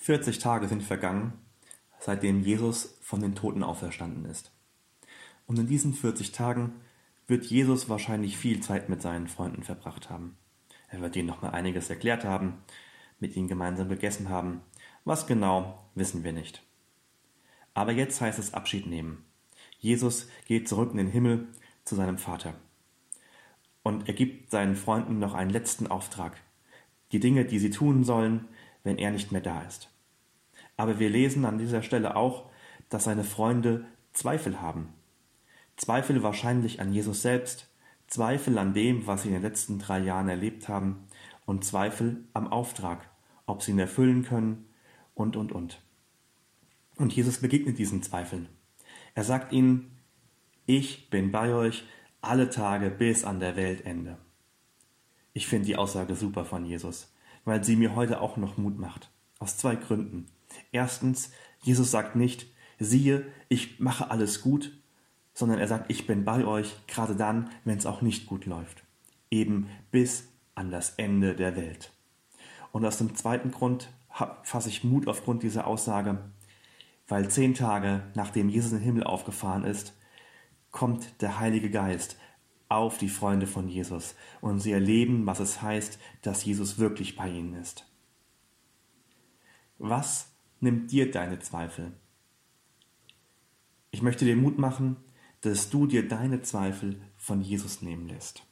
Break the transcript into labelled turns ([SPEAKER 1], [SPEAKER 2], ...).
[SPEAKER 1] 40 Tage sind vergangen, seitdem Jesus von den Toten auferstanden ist. Und in diesen 40 Tagen wird Jesus wahrscheinlich viel Zeit mit seinen Freunden verbracht haben. Er wird ihnen nochmal einiges erklärt haben, mit ihnen gemeinsam gegessen haben. Was genau, wissen wir nicht. Aber jetzt heißt es Abschied nehmen. Jesus geht zurück in den Himmel zu seinem Vater. Und er gibt seinen Freunden noch einen letzten Auftrag. Die Dinge, die sie tun sollen, wenn er nicht mehr da ist. Aber wir lesen an dieser Stelle auch, dass seine Freunde Zweifel haben. Zweifel wahrscheinlich an Jesus selbst, Zweifel an dem, was sie in den letzten drei Jahren erlebt haben und Zweifel am Auftrag, ob sie ihn erfüllen können und, und, und. Und Jesus begegnet diesen Zweifeln. Er sagt ihnen, ich bin bei euch alle Tage bis an der Weltende. Ich finde die Aussage super von Jesus, weil sie mir heute auch noch Mut macht. Aus zwei Gründen. Erstens, Jesus sagt nicht, siehe, ich mache alles gut, sondern er sagt, ich bin bei euch, gerade dann, wenn es auch nicht gut läuft. Eben bis an das Ende der Welt. Und aus dem zweiten Grund fasse ich Mut aufgrund dieser Aussage, weil zehn Tage nachdem Jesus in den Himmel aufgefahren ist, kommt der Heilige Geist auf die Freunde von Jesus und sie erleben, was es heißt, dass Jesus wirklich bei ihnen ist. Was nimmt dir deine Zweifel? Ich möchte dir Mut machen, dass du dir deine Zweifel von Jesus nehmen lässt.